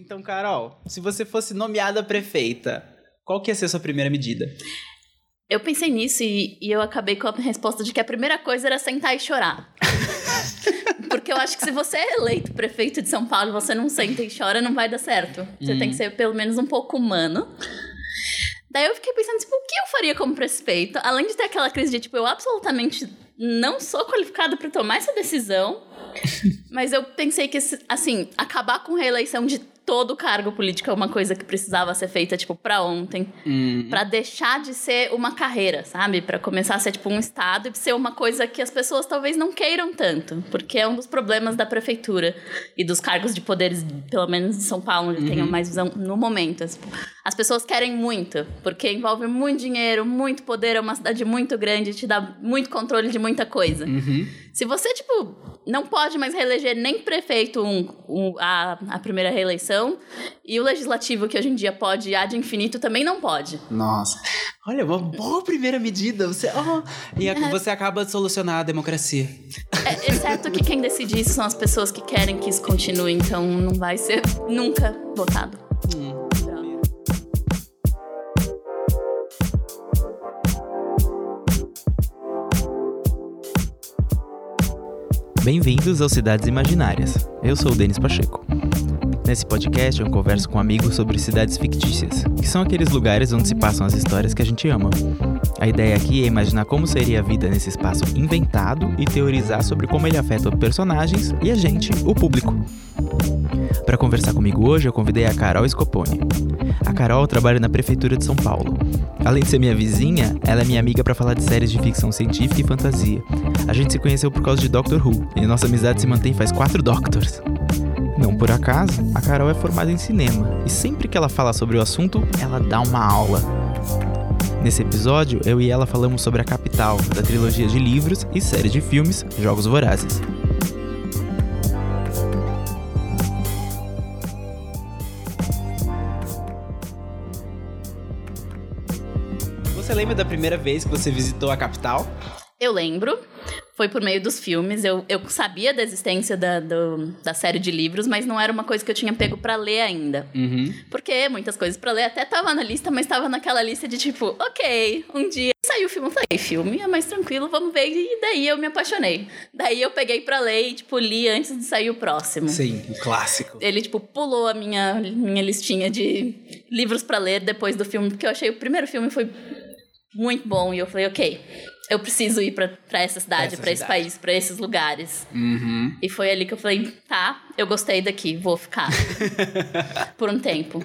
Então, Carol, se você fosse nomeada prefeita, qual que ia ser a sua primeira medida? Eu pensei nisso e, e eu acabei com a resposta de que a primeira coisa era sentar e chorar. Porque eu acho que se você é eleito prefeito de São Paulo e você não senta e chora, não vai dar certo. Você tem que ser pelo menos um pouco humano. Daí eu fiquei pensando, tipo, o que eu faria como prefeito? Além de ter aquela crise de, tipo, eu absolutamente não sou qualificado para tomar essa decisão. mas eu pensei que, assim, acabar com reeleição de todo cargo político é uma coisa que precisava ser feita, tipo, pra ontem. Hum. Pra deixar de ser uma carreira, sabe? Pra começar a ser, tipo, um estado e ser uma coisa que as pessoas talvez não queiram tanto. Porque é um dos problemas da prefeitura e dos cargos de poderes, pelo menos em São Paulo, onde uhum. tenho mais visão no momento. As pessoas querem muito, porque envolve muito dinheiro, muito poder, é uma cidade muito grande, te dá muito controle de muita coisa. Uhum. Se você, tipo, não pode mais reeleger nem prefeito um, um, a, a primeira reeleição, e o legislativo, que hoje em dia pode ad infinito, também não pode. Nossa. Olha, uma boa primeira medida. Você, oh, e a, é. você acaba de solucionar a democracia. É, exceto que quem decide isso são as pessoas que querem que isso continue, então não vai ser nunca votado. Bem-vindos ao Cidades Imaginárias. Eu sou o Denis Pacheco. Nesse podcast eu converso com amigos sobre cidades fictícias, que são aqueles lugares onde se passam as histórias que a gente ama. A ideia aqui é imaginar como seria a vida nesse espaço inventado e teorizar sobre como ele afeta personagens e a gente, o público. Para conversar comigo hoje, eu convidei a Carol Scoponi. A Carol trabalha na Prefeitura de São Paulo. Além de ser minha vizinha, ela é minha amiga para falar de séries de ficção científica e fantasia. A gente se conheceu por causa de Doctor Who, e nossa amizade se mantém faz quatro Doctors. Não por acaso, a Carol é formada em cinema e sempre que ela fala sobre o assunto, ela dá uma aula. Nesse episódio, eu e ela falamos sobre a capital, da trilogia de livros e série de filmes Jogos Vorazes. Você lembra da primeira vez que você visitou a capital? Eu lembro foi por meio dos filmes. Eu, eu sabia da existência da, do, da série de livros, mas não era uma coisa que eu tinha pego para ler ainda. Uhum. Porque muitas coisas para ler até tava na lista, mas tava naquela lista de tipo, ok, um dia saiu o filme, eu falei, filme é mais tranquilo, vamos ver. E daí eu me apaixonei. Daí eu peguei para ler e, tipo, li antes de sair o próximo. Sim, o clássico. Ele, tipo, pulou a minha, minha listinha de livros para ler depois do filme, porque eu achei o primeiro filme foi muito bom. E eu falei, ok, eu preciso ir para essa cidade, para esse país, para esses lugares. Uhum. E foi ali que eu falei, tá, eu gostei daqui, vou ficar por um tempo.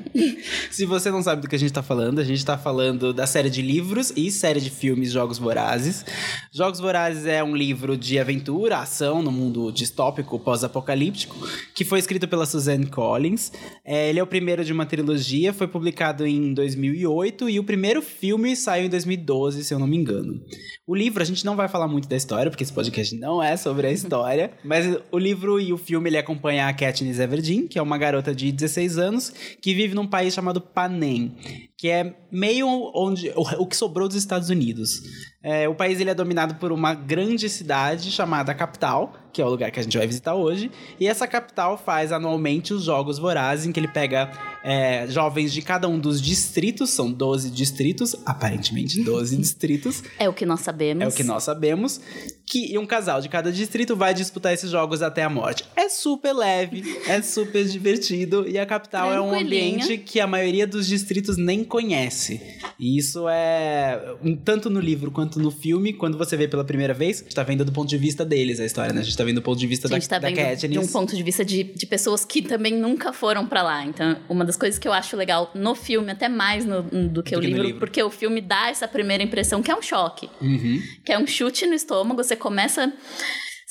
Se você não sabe do que a gente tá falando, a gente tá falando da série de livros e série de filmes Jogos Vorazes. Jogos Vorazes é um livro de aventura, ação no mundo distópico pós-apocalíptico, que foi escrito pela Suzanne Collins. É, ele é o primeiro de uma trilogia, foi publicado em 2008 e o primeiro filme saiu em 2012, se eu não me engano. O livro, a gente não vai falar muito da história, porque esse podcast não é sobre a história, mas o livro e o filme ele acompanha a Katniss Everdeen, que é uma garota de 16 anos que vive num país chamado Panem, que é meio onde o, que sobrou dos Estados Unidos. É, o país ele é dominado por uma grande cidade chamada Capital, que é o lugar que a gente vai visitar hoje. E essa capital faz anualmente os Jogos Vorazes, em que ele pega é, jovens de cada um dos distritos, são 12 distritos, aparentemente 12 distritos. É o que nós sabemos. É o que nós sabemos. Que e um casal de cada distrito vai disputar esses jogos até a morte. É super leve, é super divertido e a capital é um ambiente que a maioria dos distritos nem conhece. E isso é tanto no livro quanto no filme, quando você vê pela primeira vez, você tá vendo do ponto de vista deles a história, né? A gente tá vendo do ponto de vista a gente da, tá da Katniss. De um ponto de vista de, de pessoas que também nunca foram para lá. Então, uma das coisas que eu acho legal no filme, até mais no, do que do o que livro, livro, porque o filme dá essa primeira impressão que é um choque. Uhum. Que é um chute no estômago, você começa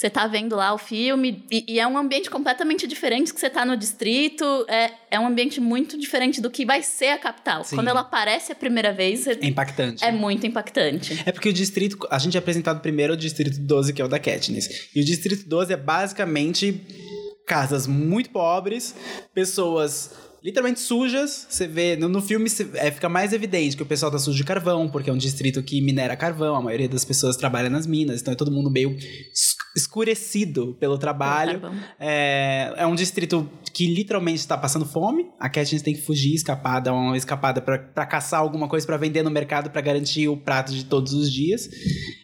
você tá vendo lá o filme e, e, é um ambiente completamente diferente que você tá no distrito. É, é um ambiente muito diferente do que vai ser a capital. Sim. Quando ela aparece a primeira vez. É impactante. É muito impactante. É porque o distrito. A gente é apresentado primeiro o distrito 12, que é o da Katniss. E o distrito 12 é basicamente casas muito pobres, pessoas literalmente sujas. Você vê, no, no filme é, fica mais evidente que o pessoal tá sujo de carvão, porque é um distrito que minera carvão, a maioria das pessoas trabalha nas minas, então é todo mundo meio escurecido pelo trabalho. É, é um distrito que literalmente está passando fome. A Katniss tem que fugir, escapar, dar uma escapada pra pra caçar alguma coisa pra vender no mercado pra garantir o prato de todos os dias.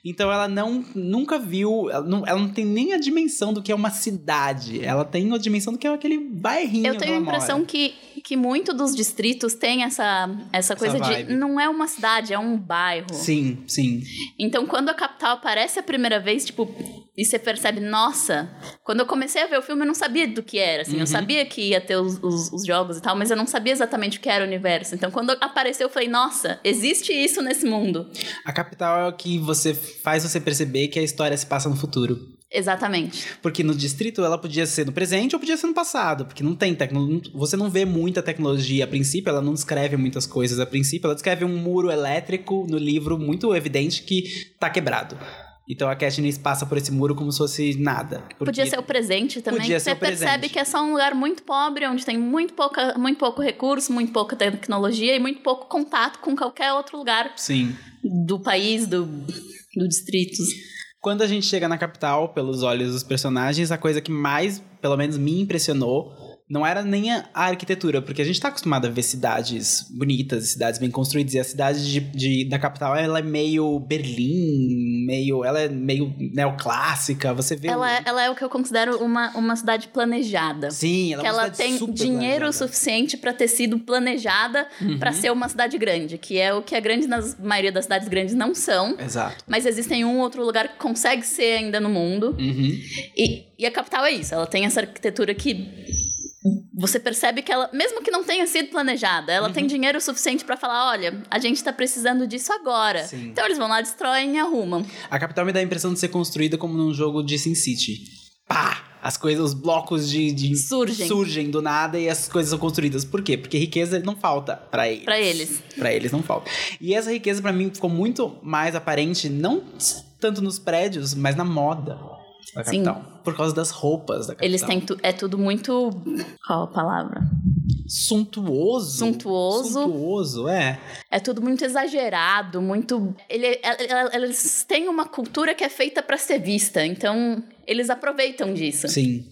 Então ela não nunca viu, ela não, ela não tem nem a dimensão do que é uma cidade. Ela tem a dimensão do que é aquele bairrinho. Eu tenho a impressão mora. que, que muito dos distritos tem essa, essa coisa vibe. de não é uma cidade, é um bairro. Sim, sim. Então, quando a capital aparece a primeira vez, tipo, e você percebe, nossa, quando eu comecei a ver o filme, eu não sabia do que era, assim, eu sabia que ia ter os, os, os jogos e tal, mas eu não sabia exatamente o que era o universo. Então, quando apareceu, eu falei, nossa, existe isso nesse mundo. A capital é o que você faz você perceber que a história se passa no futuro. Exatamente. Porque no distrito ela podia ser no presente ou podia ser no passado, porque não tem tecnologia. Você não vê muita tecnologia a princípio, ela não descreve muitas coisas a princípio, ela descreve um muro elétrico no livro muito evidente que tá quebrado. Então a Katniss passa por esse muro como se fosse nada. Podia ser o presente também. Podia ser você o presente. percebe que é só um lugar muito pobre, onde tem muito, pouca, muito pouco recurso, muito pouca tecnologia e muito pouco contato com qualquer outro lugar Sim. do país, do, do distrito. Quando a gente chega na capital, pelos olhos dos personagens, a coisa que mais, pelo menos, me impressionou não era nem a arquitetura, porque a gente tá acostumado a ver cidades bonitas, cidades bem construídas, e a cidade de, de- da capital, ela é meio Berlim, meio, ela é meio neoclássica, você vê... Ela, é- ela é o que eu considero uma, uma cidade planejada. Sim, ela que é uma ela tem dinheiro planejada. suficiente pra ter sido planejada pra ser uma cidade grande, que é o que a grande nas maioria das cidades grandes não são. Exato. Mas existem um outro lugar que consegue ser ainda no mundo. Uhum. E, e a capital é isso. Ela tem essa arquitetura que você percebe que ela, mesmo que não tenha sido planejada, ela Uhum. tem dinheiro suficiente pra falar, olha, a gente tá precisando disso agora. Sim. Então eles vão lá, destroem e arrumam. A capital me dá a impressão de ser construída como num jogo de SimCity. Pá! As coisas, os blocos de, de- Surgem. surgem do nada e as coisas são construídas. Por quê? Porque riqueza não falta pra eles. Pra eles. Pra eles não falta. E essa riqueza pra mim ficou muito mais aparente, não tanto nos prédios, mas na moda da Sim. capital. Por causa das roupas da capital. Eles têm tu, é tudo muito qual a palavra? Suntuoso. Suntuoso. Suntuoso, é. É tudo muito exagerado, muito ele, eles têm uma cultura que é feita pra ser vista, então eles aproveitam disso. Sim.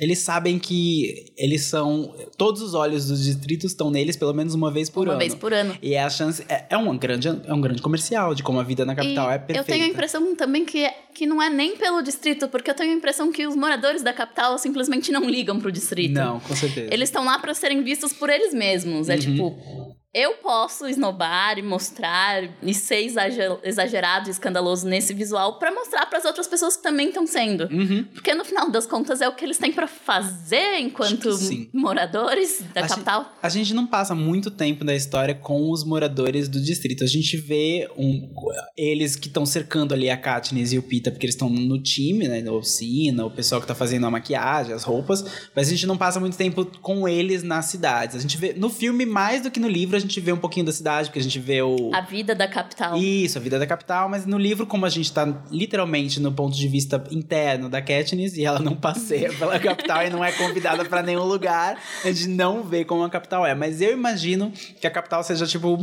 Eles sabem que eles são. Todos os olhos dos distritos estão neles pelo menos uma vez por uma ano. vez por ano. E é a chance. É, é, um grande, é um grande comercial de como a vida na capital E é perfeita. Eu tenho a impressão também que, que não é nem pelo distrito, porque eu tenho a impressão que os moradores da capital simplesmente não ligam pro distrito. Não, com certeza. Eles estão lá pra serem vistos por eles mesmos. É Uhum. tipo, eu posso esnobar e mostrar e ser exager- exagerado e escandaloso nesse visual pra mostrar pras outras pessoas que também estão sendo. Uhum. Porque no final das contas é o que eles têm pra fazer enquanto moradores da A capital. A gente não passa muito tempo da história com os moradores do distrito. A gente vê um, eles que estão cercando ali a Katniss e o Pita, porque eles estão no time, né? Na oficina, o pessoal que tá fazendo a maquiagem, as roupas. Mas a gente não passa muito tempo com eles nas cidades. A gente vê no filme, mais do que no livro, a gente vê um pouquinho da cidade, porque a gente vê o. A vida da capital. Isso, a vida da capital, mas no livro, como a gente tá literalmente no ponto de vista interno da Katniss e ela não passeia pela capital e não é convidada pra nenhum lugar, a gente não vê como a capital é. Mas eu imagino que a capital seja tipo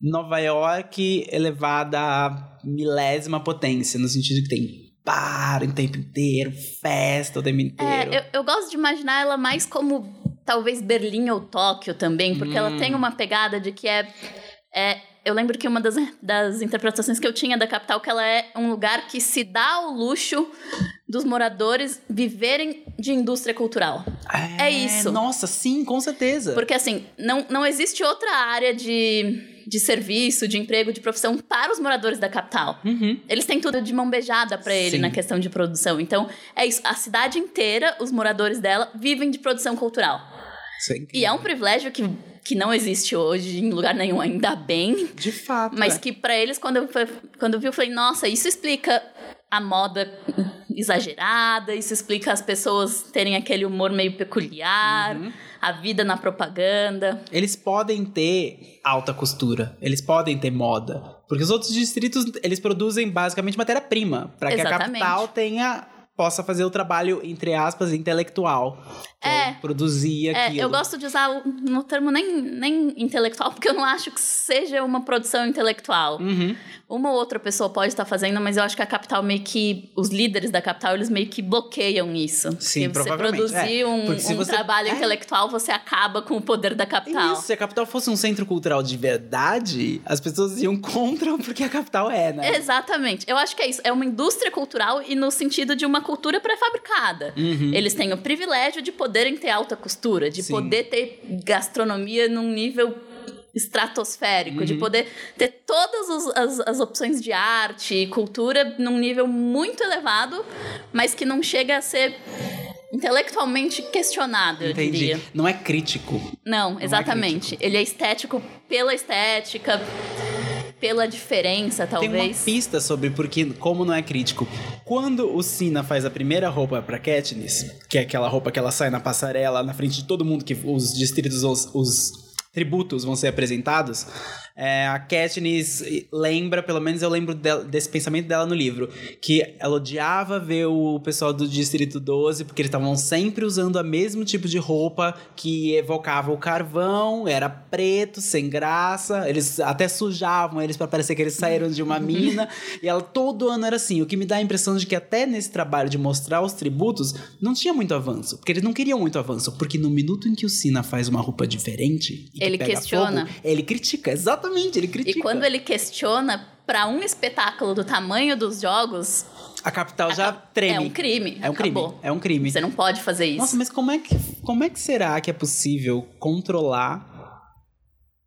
Nova York elevada à milésima potência, no sentido que tem bar o tempo inteiro, festa o tempo inteiro. É, eu, eu gosto de imaginar ela mais como talvez Berlim ou Tóquio também, porque ela Hum. tem uma pegada de que é. é eu lembro que uma das, das interpretações que eu tinha da capital que ela é um lugar que se dá ao luxo dos moradores viverem de indústria cultural. é isso. Nossa, sim, com certeza. Porque assim, não, não existe outra área de, de serviço, de emprego, de profissão para os moradores da capital. Uhum. Eles têm tudo de mão beijada pra ele Sim. na questão de produção. Então, é isso. A cidade inteira, os moradores dela, vivem de produção cultural. É E é um privilégio que, que não existe hoje em lugar nenhum, ainda bem. De fato. Mas é. que pra eles, quando eu, quando eu vi, eu falei, nossa, isso explica a moda exagerada, isso explica as pessoas terem aquele humor meio peculiar, Uhum. a vida na propaganda. Eles podem ter alta costura, eles podem ter moda, porque os outros distritos eles produzem basicamente matéria-prima para que a capital tenha possa fazer o trabalho, entre aspas, intelectual. que É. Produzir É, aquilo. eu gosto de usar no termo nem, nem intelectual, porque eu não acho que seja uma produção intelectual. Uhum. Uma ou outra pessoa pode estar fazendo, mas eu acho que a capital meio que. Os líderes da capital, eles meio que bloqueiam isso. Sim, Porque você provavelmente, produzir é. um, um você- trabalho é. intelectual, você acaba com o poder da capital. Isso, se a capital fosse um centro cultural de verdade, as pessoas iam contra porque a capital é, né? Exatamente. Eu acho que é isso. É uma indústria cultural e no sentido de uma cultura pré-fabricada. Uhum. Eles têm o privilégio de poderem ter alta costura, de Sim. poder ter gastronomia num nível estratosférico, Uhum. de poder ter todas os- as, as opções de arte e cultura num nível muito elevado, mas que não chega a ser intelectualmente questionado, eu Entendi. diria. Não é crítico. Não, exatamente. Ele é estético pela estética, pela diferença, Tem uma talvez. pista sobre porque, como não é crítico. Quando o Sina faz a primeira roupa pra Katniss, que é aquela roupa que ela sai na passarela, na frente de todo mundo, que os distritos, os, os tributos vão ser apresentados, é, a Katniss lembra, pelo menos eu lembro del- desse pensamento dela no livro, que ela odiava ver o pessoal do Distrito 12, porque eles estavam sempre usando o mesmo tipo de roupa que evocava o carvão, era preto, sem graça, eles até sujavam eles pra parecer que eles saíram de uma mina, e ela todo ano era assim, o que me dá a impressão de que até nesse trabalho de mostrar os tributos, não tinha muito avanço, porque eles não queriam muito avanço, porque no minuto em que o Sina faz uma roupa diferente, Ele questiona. fogo, ele critica, exatamente, ele critica. E quando ele questiona pra um espetáculo do tamanho dos jogos, A capital já acaba- treme. é um crime. É um crime. Acabou. É um crime. Você não pode fazer isso. Nossa, mas como é, que, como é que será que é possível controlar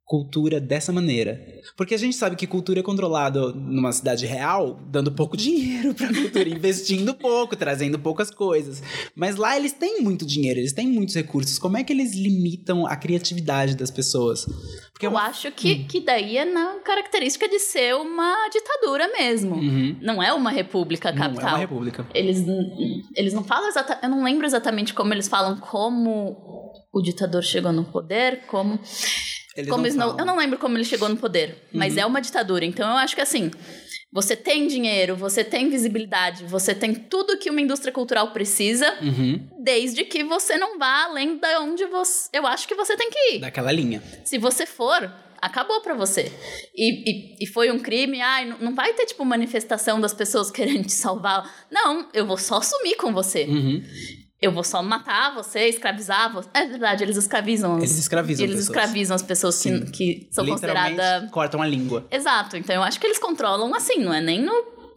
cultura dessa maneira? Porque a gente sabe que cultura é controlada numa cidade real, dando pouco dinheiro pra cultura, investindo pouco, trazendo poucas coisas. Mas lá eles têm muito dinheiro, eles têm muitos recursos. Como é que eles limitam a criatividade das pessoas? Porque é Eu acho que, que daí é na característica de ser uma ditadura mesmo. Uhum. Não é uma república Não, é capital. uma república. Eles, eles não falam exatamente. Eu não lembro exatamente como eles falam como o ditador chegou no poder, como. Eles como não Snow-. Uhum. Eu não lembro como ele chegou no poder, mas é uma ditadura. Então eu acho que assim. Você tem dinheiro, você tem visibilidade, você tem tudo que uma indústria cultural precisa, Uhum. desde que você não vá além da onde você. Eu acho que você tem que ir. Daquela linha. Se você for, acabou pra você. E, e, e foi um crime, ai, não, não vai ter, tipo, manifestação das pessoas querendo te salvar. Não, eu vou só sumir com você. Uhum. Eu vou só matar você, escravizar você. É verdade, eles escravizam. Eles escravizam Eles pessoas. escravizam as pessoas que, que são consideradas. cortam a língua. Exato, então eu acho que eles controlam assim, não é nem no,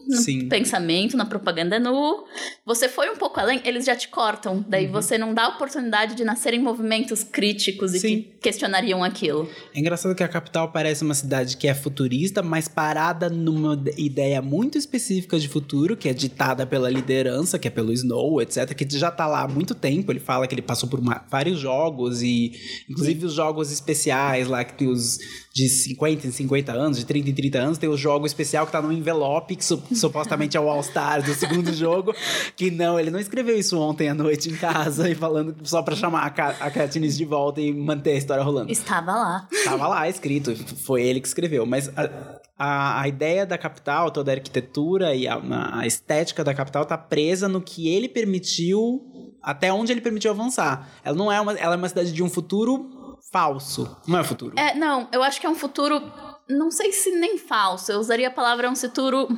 no Sim. pensamento, na propaganda, no. Você foi um pouco além, eles já te cortam. Daí Uhum. você não dá a oportunidade de nascerem movimentos críticos e Sim. que questionariam aquilo. É engraçado que a capital parece uma cidade que é futurista, mas parada numa ideia muito específica de futuro, que é ditada pela liderança, que é pelo Snow, etc., que já tá lá há muito tempo. Ele fala que ele passou por uma- vários jogos, e inclusive os jogos especiais lá, que tem os de 50 em 50 anos, de 30 em 30 anos, tem o jogo especial que tá no envelope, que supostamente é o All-Star do segundo jogo, que não, ele não escreveu isso ontem à noite em casa, e falando só pra chamar a, a Katniss de volta e manter a história rolando. Estava lá. Tava lá escrito, foi ele que escreveu. Mas a, a, a ideia da capital, toda a arquitetura e a, a estética da capital tá presa no que ele permitiu, até onde ele permitiu avançar. Ela não é uma, ela é uma cidade de um futuro falso. Não é futuro. É, não, eu acho que é um futuro. Não sei se nem falso. Eu usaria a palavra um futuro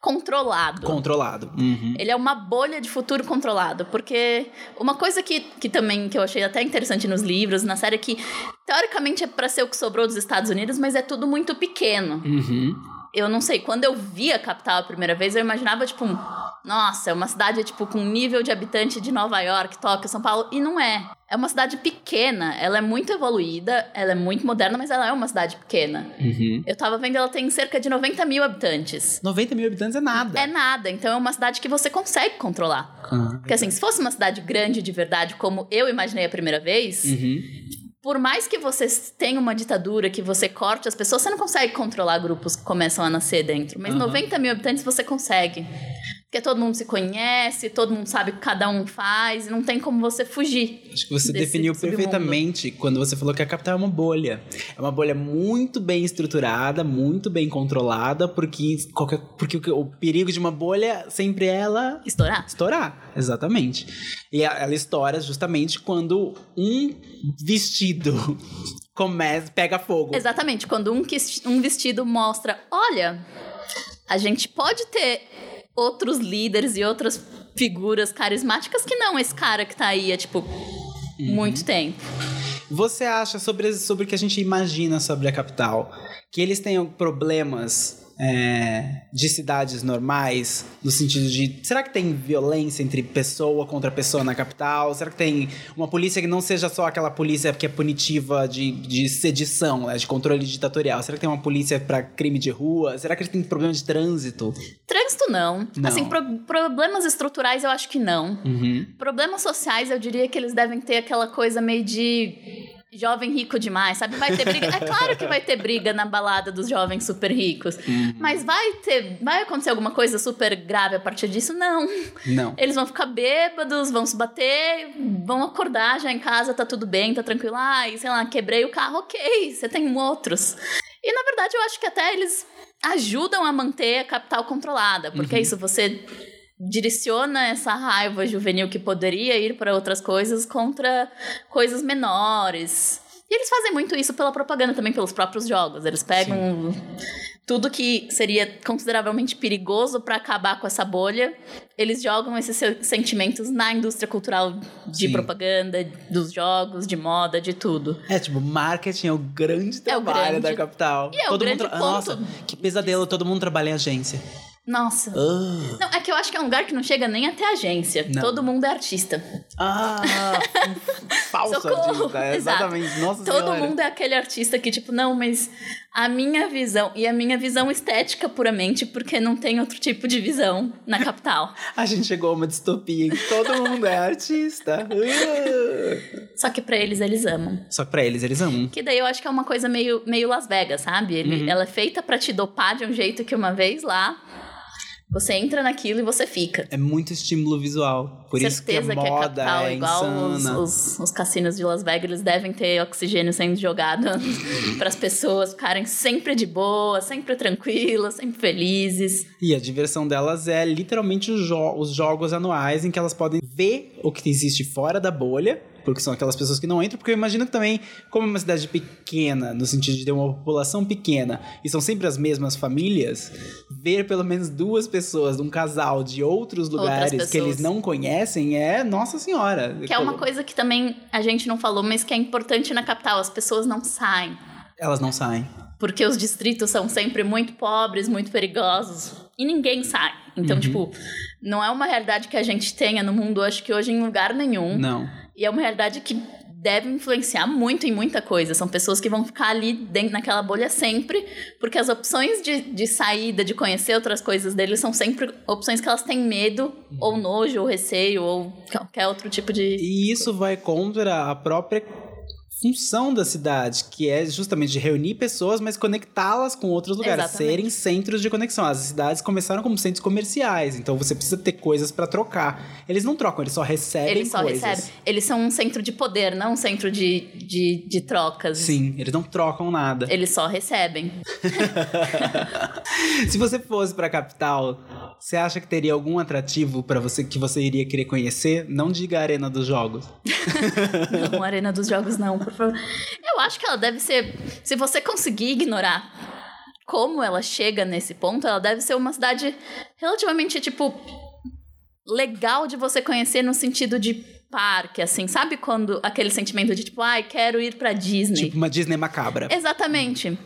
controlado. Controlado. Uhum. Ele é uma bolha de futuro controlado, porque uma coisa que, que também que eu achei até interessante nos livros, na série, é que teoricamente é pra ser o que sobrou dos Estados Unidos, mas é tudo muito pequeno. Uhum. Eu não sei, quando eu vi a capital a primeira vez, eu imaginava, tipo, um, nossa, é uma cidade, tipo, com nível de habitante de Nova York, Tóquio, São Paulo, e não é. É uma cidade pequena, ela é muito evoluída, ela é muito moderna, mas ela é uma cidade pequena. Uhum. Eu tava vendo, ela tem cerca de 90 mil habitantes. 90 mil habitantes é nada. É nada, então é uma cidade que você consegue controlar. Ah, Porque assim, se fosse uma cidade grande de verdade, como eu imaginei a primeira vez, Uhum. Por mais que você tenha uma ditadura, que você corte as pessoas, você não consegue controlar grupos que começam a nascer dentro. Mas Aham. 90 mil habitantes você consegue. Porque todo mundo se conhece, todo mundo sabe o que cada um faz, e não tem como você fugir. Acho que você definiu submundo. perfeitamente quando você falou que a capital é uma bolha. É uma bolha muito bem estruturada, muito bem controlada, porque, qualquer, porque o, o perigo de uma bolha sempre é ela Estourar. estourar. Exatamente. E ela estoura justamente quando um vestido começa, pega fogo. Exatamente, quando um, um vestido mostra, olha, a gente pode ter outros líderes e outras figuras carismáticas que não esse cara que tá aí há, tipo, Uhum. muito tempo. Você acha sobre, sobre o que a gente imagina sobre a capital? Que eles tenham problemas é, de cidades normais, no sentido de. Será que tem violência entre pessoa contra pessoa na capital? Será que tem uma polícia que não seja só aquela polícia que é punitiva de, de sedição, né, de controle ditatorial? Será que tem uma polícia para crime de rua? Será que têm problema de trânsito? Trânsito não. Não. Assim, pro- problemas estruturais eu acho que não. Uhum. Problemas sociais eu diria que eles devem ter aquela coisa meio de jovem rico demais, sabe? Vai ter briga. É claro que vai ter briga na balada dos jovens super ricos. Uhum. Mas vai ter. Vai acontecer alguma coisa super grave a partir disso? Não. Não. Eles vão ficar bêbados, vão se bater, vão acordar já em casa, tá tudo bem, tá tranquilo. Ai, sei lá, quebrei o carro, ok, você tem outros. E na verdade eu acho que até eles ajudam a manter a capital controlada, porque é isso, você direciona essa raiva juvenil que poderia ir para outras coisas contra coisas menores. E eles fazem muito isso pela propaganda também, pelos próprios jogos. Eles pegam tudo que seria consideravelmente perigoso para acabar com essa bolha, eles jogam esses se- sentimentos na indústria cultural de Sim. propaganda, dos jogos, de moda, de tudo. É, tipo, marketing é o grande É o trabalho grande- da capital. E é o todo mundo grande ponto. Nossa, que pesadelo, todo mundo trabalha em agência. Nossa. Ah, Não, é que eu acho que é um lugar que não chega nem até agência. Não. Todo mundo é artista. ah falso artista, é, exatamente. Nossa Todo senhora. mundo é aquele artista que, tipo, não, mas a minha visão, e a minha visão estética puramente, porque não tem outro tipo de visão na capital. A gente chegou a uma distopia em que todo mundo é artista. Ah. Só que pra eles, eles amam. Só que pra eles, eles amam. Que daí eu acho que é uma coisa meio, meio Las Vegas, sabe? Ele- Uhum. Ela é feita pra te dopar de um jeito que uma vez lá, você entra naquilo e você fica. É muito estímulo visual. Por isso que a Certeza que, moda capital, é igual os, insana. os, os cassinos de Las Vegas, eles devem ter oxigênio sendo jogado para as pessoas ficarem sempre de boa, sempre tranquilas, sempre felizes. E a diversão delas é literalmente os, jo- os jogos anuais em que elas podem ver o que existe fora da bolha, porque são aquelas pessoas que não entram, porque eu imagino que também, como é uma cidade pequena, no sentido de ter uma população pequena, e são sempre as mesmas famílias, ver pelo menos duas pessoas, um casal de outros lugares que eles não conhecem é, nossa senhora. Que é uma coisa que também a gente não falou, mas que é importante na capital. As pessoas não saem. Elas não saem. Porque os distritos são sempre muito pobres, muito perigosos. E ninguém sai. Então, Uhum. tipo, não é uma realidade que a gente tenha no mundo, acho que hoje, em lugar nenhum. Não. E é uma realidade que deve influenciar muito em muita coisa. São pessoas que vão ficar ali dentro naquela bolha sempre, porque as opções de, de saída, de conhecer outras coisas deles, são sempre opções que elas têm medo, ou nojo, ou receio, ou qualquer outro tipo de. E isso vai contra a própria função da cidade, que é justamente de reunir pessoas, mas conectá-las com outros lugares, Exatamente. serem centros de conexão. As cidades começaram como centros comerciais, então você precisa ter coisas pra trocar. Eles não trocam, eles só recebem Eles só coisas. recebem. Eles são um centro de poder, não um centro de, de, de trocas. Sim, eles não trocam nada. Eles só recebem. Se você fosse pra capital, você acha que teria algum atrativo pra você que você iria querer conhecer? Não diga a arena dos jogos. Não, Arena dos Jogos não, por favor. Eu acho que ela deve ser. Se você conseguir ignorar como ela chega nesse ponto, ela deve ser uma cidade relativamente, tipo, legal de você conhecer no sentido de parque, assim. Sabe quando aquele sentimento de tipo, ai, quero ir pra Disney? Tipo uma Disney macabra. Exatamente.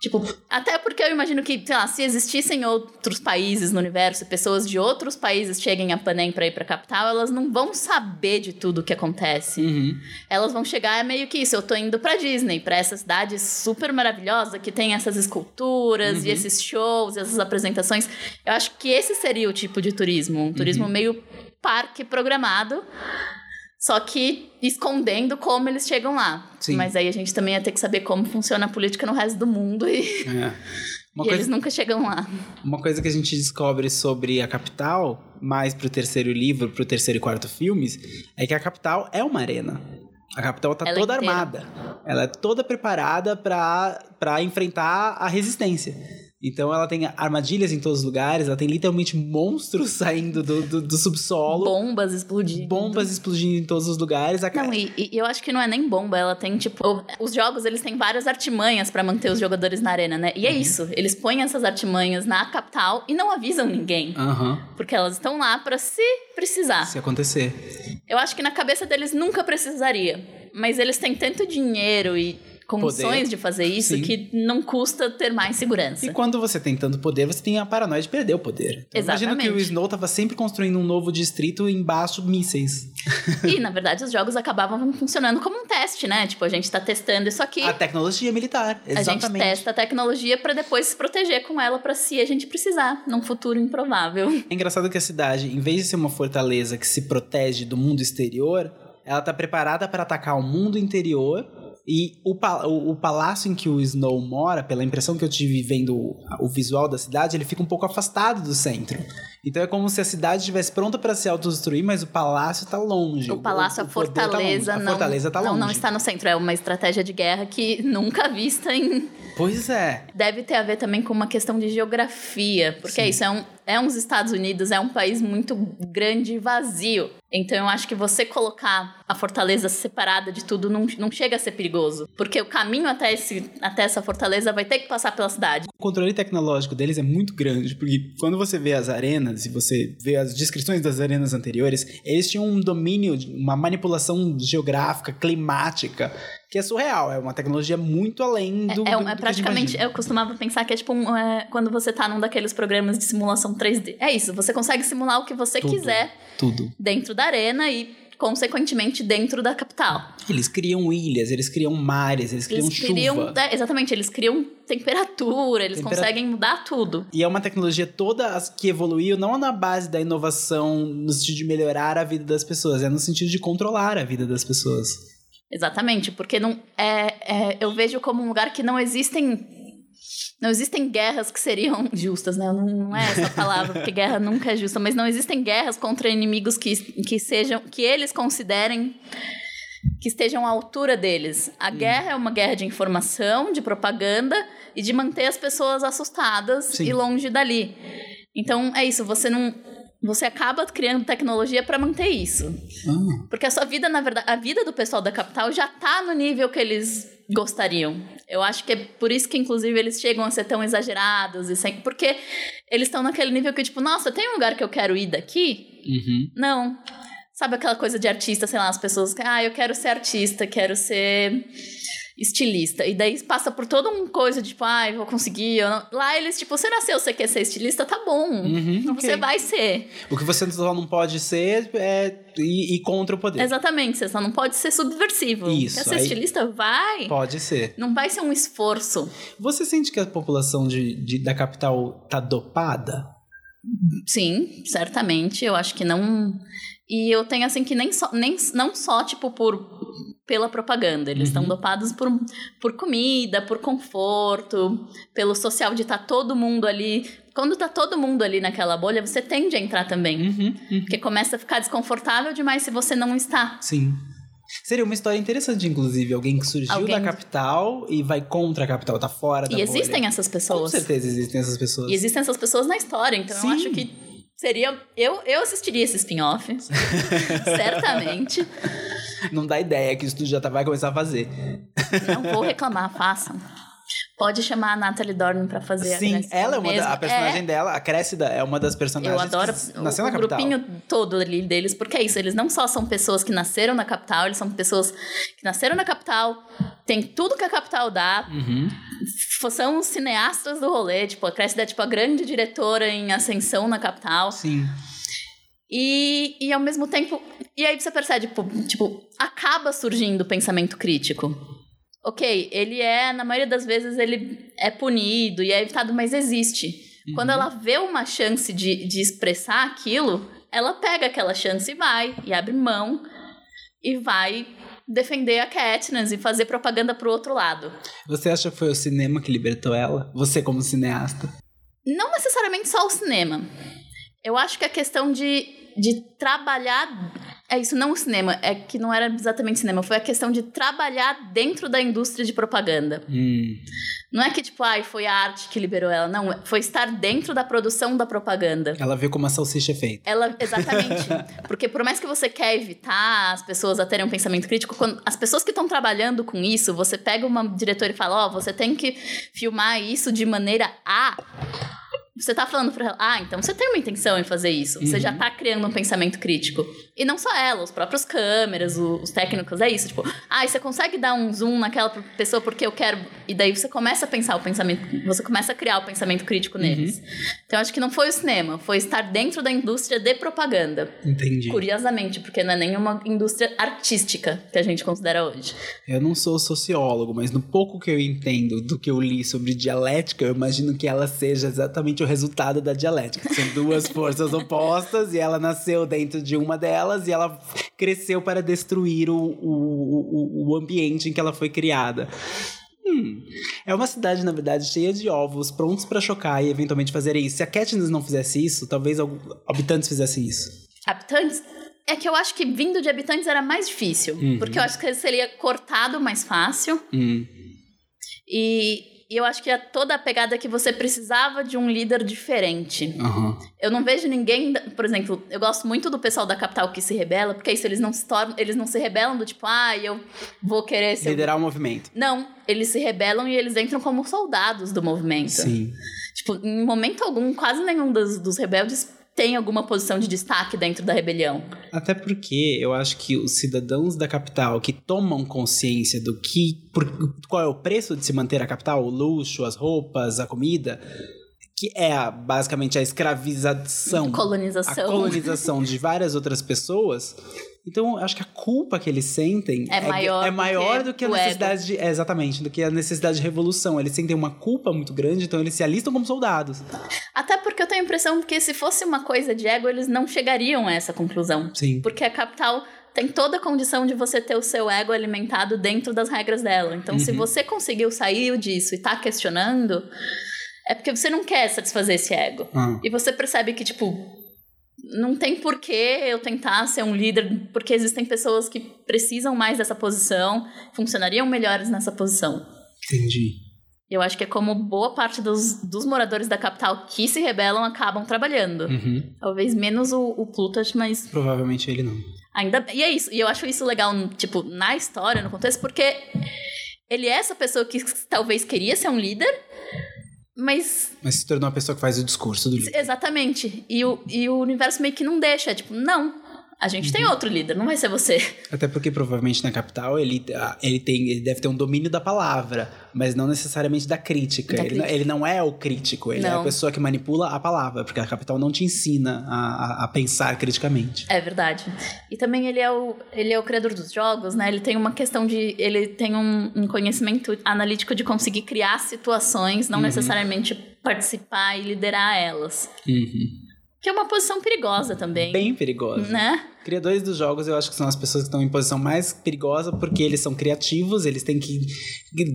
Tipo, até porque eu imagino que, sei lá, se existissem outros países no universo, pessoas de outros países cheguem a Panem pra ir pra capital, elas não vão saber de tudo o que acontece. Uhum. Elas vão chegar, é meio que isso, eu tô indo pra Disney, pra essa cidade super maravilhosa que tem essas esculturas e esses shows, e essas apresentações. Eu acho que esse seria o tipo de turismo, um turismo meio parque programado. Só que escondendo como eles chegam lá. Sim. Mas aí a gente também ia ter que saber como funciona a política no resto do mundo. E É. E coisa- eles nunca chegam lá. Uma coisa que a gente descobre sobre a capital, mais pro terceiro livro, pro terceiro e quarto filmes, é que a capital é uma arena. A capital tá Ela é toda inteira. armada. Ela é toda preparada pra enfrentar a resistência. Então ela tem armadilhas em todos os lugares, ela tem literalmente monstros saindo do, do, do subsolo, Bombas explodindo. bombas explodindo em todos os lugares. A Não, e, e eu acho que não é nem bomba, ela tem, tipo... Os jogos, eles têm várias artimanhas pra manter os jogadores na arena, né? E Uhum. é isso, eles põem essas artimanhas na capital e não avisam ninguém. Aham, Porque elas estão lá pra se precisar. se acontecer. Eu acho que na cabeça deles nunca precisaria. Mas eles têm tanto dinheiro e condições Poder. de fazer isso Sim. que não custa ter mais segurança. E quando você tem tanto poder, você tem a paranoia de perder o poder. Então, Imagina que o Exatamente. Snow tava sempre construindo um novo distrito embaixo de mísseis. E, na verdade, os jogos acabavam funcionando como um teste, né? Tipo, a gente tá testando isso aqui. A tecnologia militar, A gente exatamente. testa a tecnologia pra depois se proteger com ela pra se a gente precisar, num futuro improvável. É engraçado que a cidade, em vez de ser uma fortaleza que se protege do mundo exterior, ela tá preparada para atacar o mundo interior. E o, o, o palácio em que o Snow mora, pela impressão que eu tive vendo o, o visual da cidade, ele fica um pouco afastado do centro. Então é como se a cidade estivesse pronta para se autodestruir, mas o palácio tá longe. O palácio, a poder tá longe. fortaleza, A não, fortaleza tá não, longe. não está no centro. É uma estratégia de guerra que nunca vista em Pois é. deve ter a ver também com uma questão de geografia, porque é isso, é, um, é uns Estados Unidos, é um país muito grande e vazio. Então eu acho que você colocar a fortaleza separada de tudo não, não chega a ser perigoso. Porque o caminho até, esse, até essa fortaleza vai ter que passar pela cidade. O controle tecnológico deles é muito grande, porque quando você vê as arenas e você vê as descrições das arenas anteriores, eles tinham um domínio, uma manipulação geográfica, climática, que é surreal. É uma tecnologia muito além do. É, do- é do que a gente praticamente, eu costumava pensar que é tipo um, é, quando você tá num daqueles programas de simulação 3D. É isso, você consegue simular o que você Tudo. quiser Tudo. dentro da arena e, consequentemente, dentro da capital. Eles criam ilhas, eles criam mares, eles criam Eles chuva. criam. é, exatamente, eles criam temperatura, eles Tempera- conseguem mudar tudo. E é uma tecnologia toda que evoluiu não na base da inovação no sentido de melhorar a vida das pessoas, é no sentido de controlar a vida das pessoas. Exatamente, porque não é, é- eu vejo como um lugar que não existem não existem guerras que seriam justas, né? Não, não é essa palavra, porque guerra nunca é justa, mas não existem guerras contra inimigos que, que sejam que eles considerem que estejam à altura deles. A guerra é uma guerra de informação, de propaganda e de manter as pessoas assustadas Sim. e longe dali. Então é isso, você não você acaba criando tecnologia para manter isso. Ah, Porque a sua vida, na verdade, a vida do pessoal da capital já tá no nível que eles gostariam. Eu acho que é por isso que, inclusive, eles chegam a ser tão exagerados e sem. Porque eles estão naquele nível que, tipo, nossa, tem um lugar que eu quero ir daqui? uhum. Não. Sabe aquela coisa de artista, sei lá, as pessoas ah, eu quero ser artista, quero ser estilista. E daí passa por toda uma coisa, tipo, ah, eu vou conseguir. Lá eles, tipo, você nasceu, você quer ser estilista, tá bom. Uhum, Você ok. vai ser. O que você só não pode ser é ir, ir contra o poder. Exatamente, você só não pode ser subversivo. Isso, Quer ser aí- estilista? Vai. Pode ser. Não vai ser um esforço. Você sente que a população de, de- da capital tá dopada? Sim, certamente. Eu acho que não. E eu tenho assim que nem só, nem, não só, tipo, por pela propaganda. Eles estão Uhum. dopados por, por comida, por conforto, pelo social de estar todo mundo ali. Quando tá todo mundo ali naquela bolha, você tende a entrar também. Uhum, uhum. Porque começa a ficar desconfortável demais se você não está. Sim. Seria uma história interessante, inclusive. Alguém que surgiu Alguém- da capital e vai contra a capital, tá fora da E existem bolha. essas Com pessoas. certeza existem essas pessoas. E existem essas pessoas na história, então Sim. eu acho que seria. Eu, eu assistiria esse spin-off. certamente. Não dá ideia que o estúdio já tá, vai começar a fazer. Não vou reclamar, façam. Pode chamar a Natalie Dorman pra fazer a Sim, ela é uma da, a personagem É, dela, a Cressida, é uma das personagens Eu adoro que o, nasceu na o capital. grupinho todo ali deles, porque é isso, eles não só são pessoas que nasceram na capital, eles são pessoas que nasceram na capital, tem tudo que a capital dá, Uhum. são os cineastas do rolê, tipo, a Cressida é tipo a grande diretora em ascensão na capital. Sim. E, e ao mesmo tempo. E aí você percebe, tipo, tipo, acaba surgindo o pensamento crítico. Ok, ele é, na maioria das vezes, ele é punido e é evitado, mas existe. Quando ela vê uma chance de, de expressar aquilo, ela pega aquela chance e vai, e abre mão, e vai defender a Katniss e fazer propaganda pro outro lado. Você acha que foi o cinema que libertou ela? Você como cineasta? Não necessariamente só o cinema. Eu acho que a questão de, de trabalhar. É isso, não o cinema. É que não era exatamente cinema. Foi a questão de trabalhar dentro da indústria de propaganda. Hum. Não é que, tipo, ai, foi a arte que liberou ela. Não, foi estar dentro da produção da propaganda. Ela viu como a salsicha é feita. Ela, exatamente. Porque por mais que você quer evitar as pessoas a terem um pensamento crítico, quando as pessoas que estão trabalhando com isso, você pega uma diretora e fala, ó, oh, você tem que filmar isso de maneira a você tá falando pra ela, ah, então você tem uma intenção em fazer isso. Você já tá criando um pensamento crítico. E não só ela, os próprios câmeras, os técnicos, é isso. Tipo, ah, você consegue dar um zoom naquela pessoa porque eu quero. E daí você começa a pensar o pensamento. Você começa a criar o pensamento crítico neles. Uhum. Então acho que não foi o cinema, foi estar dentro da indústria de propaganda. Entendi. Curiosamente, porque não é nenhuma indústria artística que a gente considera hoje. Eu não sou sociólogo, mas no pouco que eu entendo do que eu li sobre dialética, eu imagino que ela seja exatamente o resultado da dialética. São duas forças opostas e ela nasceu dentro de uma delas e ela cresceu para destruir o, o, o, o ambiente em que ela foi criada. Hum. É uma cidade, na verdade, cheia de ovos, prontos para chocar e eventualmente fazerem isso. Se a Katniss não fizesse isso, talvez habitantes fizessem isso. Habitantes? É que eu acho que vindo de habitantes era mais difícil. Uhum. Porque eu acho que seria cortado mais fácil. Uhum. E e eu acho que é toda a pegada que você precisava de um líder diferente. Uhum. Eu não vejo ninguém, por exemplo, eu gosto muito do pessoal da capital que se rebela, porque isso eles não se tornam, eles não se rebelam do tipo, ah, eu vou querer ser liderar o movimento. Não, eles se rebelam e eles entram como soldados do movimento. Sim. Tipo, em momento algum, quase nenhum dos, dos rebeldes tem alguma posição de destaque dentro da rebelião. Até porque eu acho que os cidadãos da capital que tomam consciência do que. Por, qual é o preço de se manter a capital, o luxo, as roupas, a comida. Que é a, basicamente a escravização. Colonização. A colonização de várias outras pessoas então, acho que a culpa que eles sentem é, é maior, é maior do que, a necessidade de, é, exatamente, do que a necessidade de revolução. Eles sentem uma culpa muito grande, então eles se alistam como soldados. Até porque eu tenho a impressão que se fosse uma coisa de ego, eles não chegariam a essa conclusão. Sim. Porque a capital tem toda a condição de você ter o seu ego alimentado dentro das regras dela. Então, uhum. se você conseguiu sair disso e tá questionando, é porque você não quer satisfazer esse ego. Uhum. E você percebe que, tipo, não tem porquê eu tentar ser um líder, porque existem pessoas que precisam mais dessa posição, funcionariam melhores nessa posição. Entendi. Eu acho que é como boa parte dos, dos moradores da capital que se rebelam acabam trabalhando. Uhum. Talvez menos o, o Plutarch, mas. Provavelmente ele não. Ainda. E é isso. E eu acho isso legal, tipo, na história, no contexto, porque ele é essa pessoa que talvez queria ser um líder, mas. Mas se tornou uma pessoa que faz o discurso do livro. Exatamente. E o, e o universo meio que não deixa. Tipo, não a gente uhum. tem outro líder, não vai ser você. Até porque provavelmente na capital ele, ele, tem, ele deve ter um domínio da palavra, mas não necessariamente da crítica. Da ele, crítica. ele, não é o crítico, ele não. é a pessoa que manipula a palavra, porque a capital não te ensina a, a, a, pensar criticamente. É verdade. E também ele é, o, ele é o criador dos jogos, né? Ele tem uma questão de. Ele tem um, um conhecimento analítico de conseguir criar situações, não uhum. necessariamente participar e liderar elas. Uhum. Que é uma posição perigosa também. Bem perigosa. Né? Criadores dos jogos, eu acho que são as pessoas que estão em posição mais perigosa porque eles são criativos, eles têm que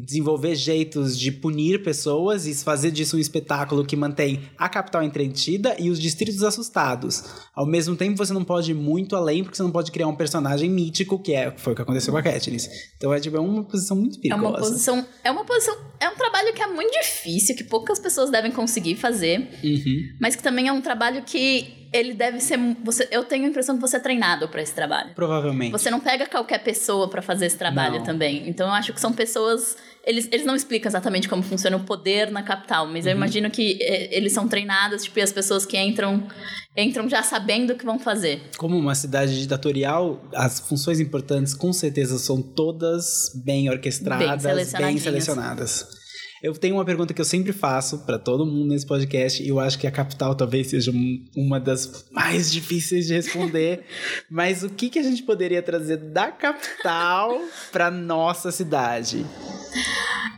desenvolver jeitos de punir pessoas e fazer disso um espetáculo que mantém a capital entretida e os distritos assustados. Ao mesmo tempo, você não pode ir muito além porque você não pode criar um personagem mítico, que é foi o que aconteceu com a Katniss. Então é, tipo, é uma posição muito perigosa. É uma posição, é uma posição, é um trabalho que é muito difícil, que poucas pessoas devem conseguir fazer, uhum. mas que também é um trabalho que ele deve ser. Você, eu tenho a impressão que você é treinado para esse trabalho. Provavelmente. Você não pega qualquer pessoa para fazer esse trabalho não. também. Então eu acho que são pessoas. Eles, eles não explicam exatamente como funciona o poder na capital, mas uhum. eu imagino que é, eles são treinados, tipo, e as pessoas que entram entram já sabendo o que vão fazer. Como uma cidade ditatorial, as funções importantes com certeza são todas bem orquestradas, bem selecionadas. Eu tenho uma pergunta que eu sempre faço para todo mundo nesse podcast e eu acho que a capital talvez seja uma das mais difíceis de responder. Mas o que, que a gente poderia trazer da capital para nossa cidade?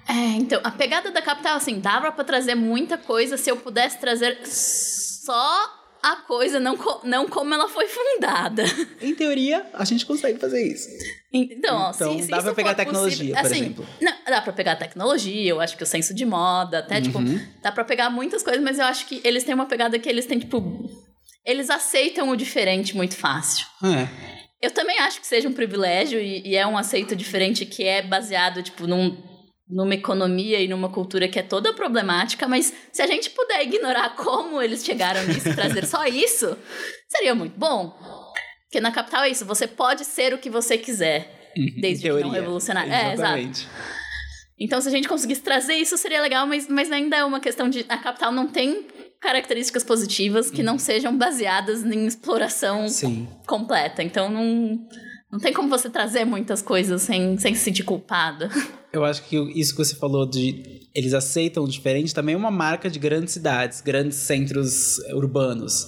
É, então, a pegada da capital, assim, dava para trazer muita coisa se eu pudesse trazer só a coisa, não, co não como ela foi fundada. Em teoria, a gente consegue fazer isso. Então, Então, se, se dá pra pegar tecnologia, possível- por assim, exemplo. Não, dá pra pegar tecnologia, eu acho que o senso de moda, até, tipo, Uhum. dá pra pegar muitas coisas, mas eu acho que eles têm uma pegada que eles têm, tipo. Eles aceitam o diferente muito fácil. É. Eu também acho que seja um privilégio e, e é um aceito diferente que é baseado, tipo, num, numa economia e numa cultura que é toda problemática, mas se a gente puder ignorar como eles chegaram nisso e trazer só isso, seria muito bom. Porque na capital é isso, você pode ser o que você quiser, desde que não revolucionário. É, exato. Exatamente. Então, se a gente conseguisse trazer isso, seria legal, mas, mas ainda é uma questão de. A capital não tem características positivas que não sejam baseadas em exploração Sim. completa. Então, não, não tem como você trazer muitas coisas sem, sem se sentir culpada. Eu acho que isso que você falou de eles aceitam diferente também é uma marca de grandes cidades, grandes centros urbanos.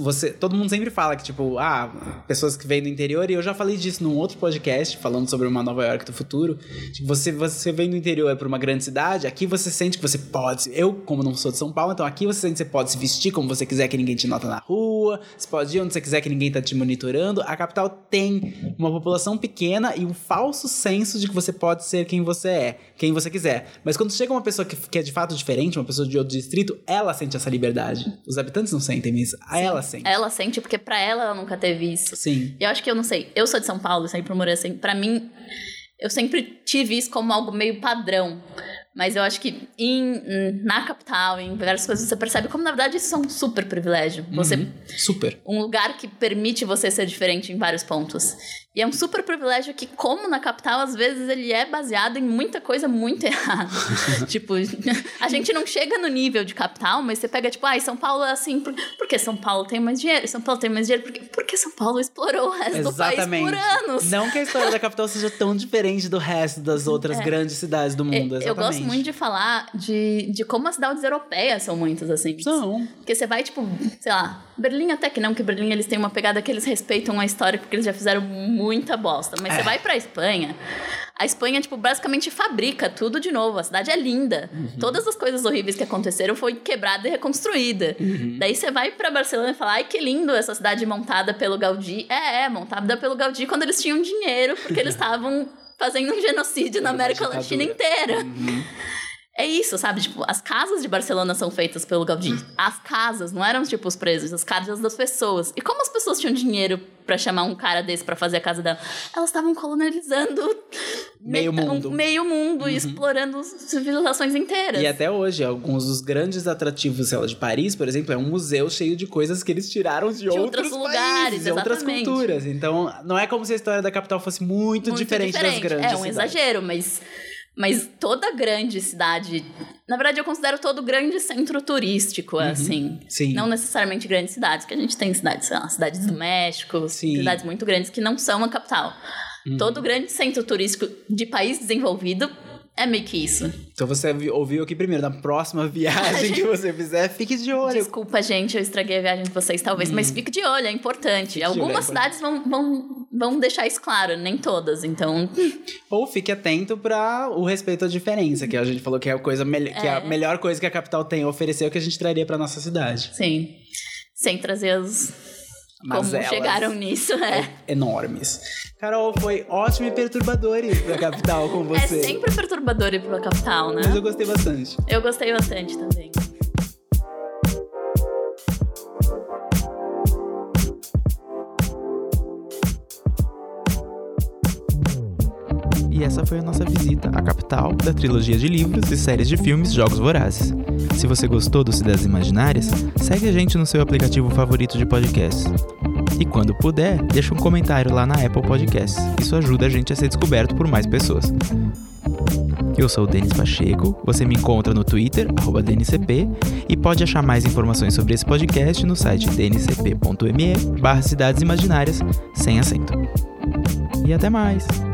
Você, todo mundo sempre fala que, tipo, ah, pessoas que vêm do interior, e eu já falei disso num outro podcast, falando sobre uma Nova York do futuro. Tipo, você, você vem do interior para uma grande cidade, aqui você sente que você pode. Eu, como não sou de São Paulo, então aqui você sente que você pode se vestir como você quiser, que ninguém te nota na rua, você pode ir onde você quiser, que ninguém tá te monitorando. A capital tem uma população pequena e um falso senso de que você pode ser quem você é, quem você quiser. Mas quando chega uma pessoa que, que é de fato diferente, uma pessoa de outro distrito, ela sente essa liberdade. Os habitantes não sentem isso, ela sente. Ela sente, porque pra ela ela nunca teve isso. Sim. E eu acho que eu não sei. Eu sou de São Paulo, sempre morei assim. Pra mim, eu sempre tive isso como algo meio padrão. Mas eu acho que em, na capital, em várias coisas, você percebe como, na verdade, isso é um super privilégio. Você Uhum. Super. um lugar que permite você ser diferente em vários pontos. E é um super privilégio que, como na capital, às vezes ele é baseado em muita coisa muito errada. tipo, a gente não chega no nível de capital, mas você pega, tipo, ai, São Paulo é assim, por, porque São Paulo tem mais dinheiro, São Paulo tem mais dinheiro, porque, porque São Paulo explorou o resto do país Exatamente. por anos. Não que a história da capital seja tão diferente do resto das outras grandes cidades do mundo. É. Eu- gosto exatamente. Muito de falar de, de como as cidades europeias são muitas assim. São. Porque você vai, tipo, sei lá, Berlim até que não, que Berlim eles têm uma pegada que eles respeitam a história porque eles já fizeram muita bosta. Mas É. você vai pra Espanha, a Espanha, tipo, basicamente fabrica tudo de novo. A cidade é linda. Uhum. Todas as coisas horríveis que aconteceram foi quebrada e reconstruída. Uhum. Daí você vai pra Barcelona e fala, ai, que lindo essa cidade montada pelo Gaudí. É, é, montada pelo Gaudí quando eles tinham dinheiro, porque eles estavam fazendo um genocídio na América Latina inteira. Uhum. É isso, sabe? Tipo, as casas de Barcelona são feitas pelo Gaudí. As casas, não eram tipo os presos, as casas das pessoas. E como as pessoas tinham dinheiro pra chamar um cara desse pra fazer a casa dela? Elas estavam colonizando Meio meta- mundo. um meio mundo e explorando civilizações inteiras. E até hoje, alguns dos grandes atrativos sei lá, de Paris, por exemplo, é um museu cheio de coisas que eles tiraram de, outros, outros lugares, países, e outras culturas. Então, não é como se a história da capital fosse muito, Muito diferente, das grandes É um cidades. exagero, mas, mas toda grande cidade. Na verdade, eu considero todo grande centro turístico, assim. Uhum. Sim. Não necessariamente grandes cidades, que a gente tem cidades, sei lá, cidades do México, Sim. cidades muito grandes que não são a capital. Uhum. Todo grande centro turístico de país desenvolvido é meio que isso. Então você vi- ouviu aqui primeiro, na próxima viagem que você fizer, fique de olho. Desculpa, gente, eu estraguei a viagem de vocês, talvez, mas fique de olho, é importante. olho, Algumas é cidades vão, vão, vão deixar isso claro, nem todas, então. Ou fique atento para o respeito à diferença, que a gente falou que é a coisa mel- que é a É. melhor coisa que a capital tem a oferecer, é o que a gente traria para nossa cidade. Sim. Sem trazer as. Mas como elas- chegaram nisso, é. enormes. Carol, foi ótimo e perturbador ir pra capital com É você. sempre perturbador ir pra capital, né? Mas eu gostei bastante. Eu gostei bastante também. E essa foi a nossa visita à capital da trilogia de livros e séries de filmes Jogos Vorazes. Se você gostou do Cidades Imaginárias, segue a gente no seu aplicativo favorito de podcast. E quando puder, deixa um comentário lá na Apple Podcasts. Isso ajuda a gente a ser descoberto por mais pessoas. Eu sou o Denis Pacheco, você me encontra no Twitter, arroba DNCP, e pode achar mais informações sobre esse podcast no site dncp.me barra Cidades Imaginárias, sem acento. E até mais!